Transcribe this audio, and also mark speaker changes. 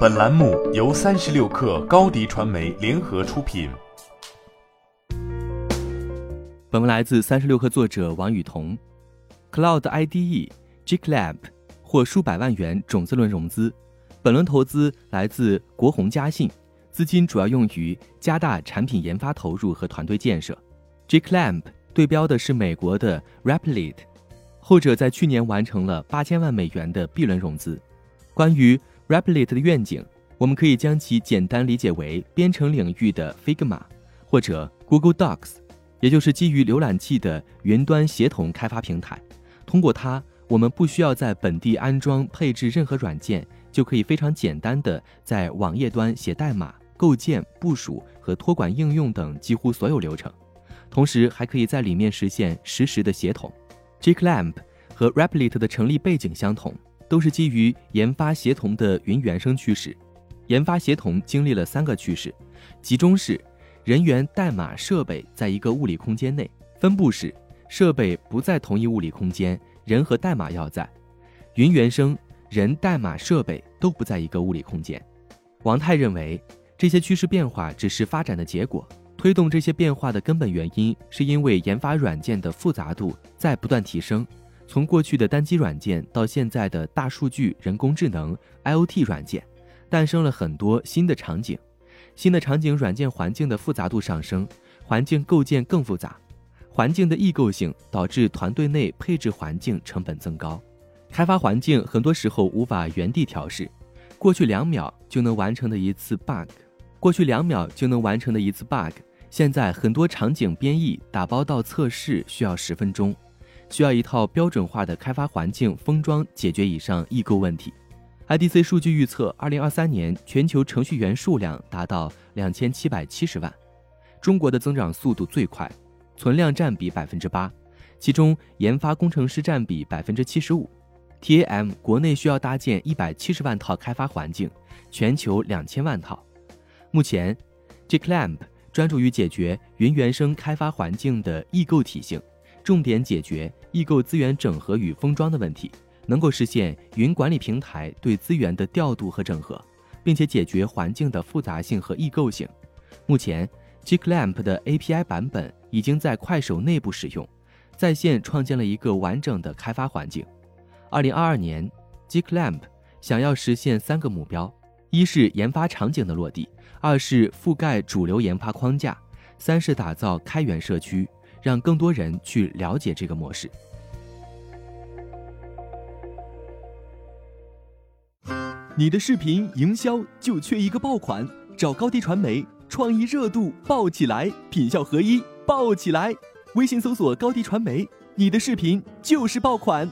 Speaker 1: 本栏目由三十六氪高低传媒联合出品。
Speaker 2: 本文来自三十六氪作者王雨桐。Cloud IDE GitLab 获数百万元种子轮融资，本轮投资来自国宏嘉信，资金主要用于加大产品研发投入和团队建设。GitLab 对标的是美国的 Replit，后者在去年完成了八千万美元的 B 轮融资。关于 Replit 的愿景，我们可以将其简单理解为编程领域的 Figma，或者 Google Docs，也就是基于浏览器的云端协同开发平台。通过它，我们不需要在本地安装配置任何软件，就可以非常简单的在网页端写代码、构建、部署和托管应用等几乎所有流程。同时，还可以在里面实现实时的协同。GCLAMP 和 Replit 的成立背景相同。都是基于研发协同的云原生趋势。研发协同经历了三个趋势：集中式，人员、代码、设备在一个物理空间内；分布式，设备不在同一物理空间，人和代码要在；云原生，人、代码、设备都不在一个物理空间。王泰认为，这些趋势变化只是发展的结果，推动这些变化的根本原因是因为研发软件的复杂度在不断提升。从过去的单机软件到现在的大数据、人工智能、IoT 软件，诞生了很多新的场景。新的场景软件环境的复杂度上升，环境构建更复杂，环境的异构性导致团队内配置环境成本增高。开发环境很多时候无法原地调试，过去两秒就能完成的一次 bug，过去两秒就能完成的一次 bug，现在很多场景编译、打包到测试需要十分钟。需要一套标准化的开发环境封装解决以上异构问题。IDC 数据预测，二零二三年全球程序员数量达到两千七百七十万，中国的增长速度最快，存量占比百分之八，其中研发工程师占比百分之七十五。TAM 国内需要搭建一百七十万套开发环境，全球两千万套。目前，GitLab 专注于解决云原生开发环境的异构体性。重点解决异构资源整合与封装的问题，能够实现云管理平台对资源的调度和整合，并且解决环境的复杂性和异构性。目前，GitLab 的 API 版本已经在快手内部使用，在线创建了一个完整的开发环境。二零二二年，GitLab 想要实现三个目标：一是研发场景的落地，二是覆盖主流研发框架，三是打造开源社区。让更多人去了解这个模式。
Speaker 3: 你的视频营销就缺一个爆款，找高低传媒，创意热度爆起来，品效合一爆起来。微信搜索高低传媒，你的视频就是爆款。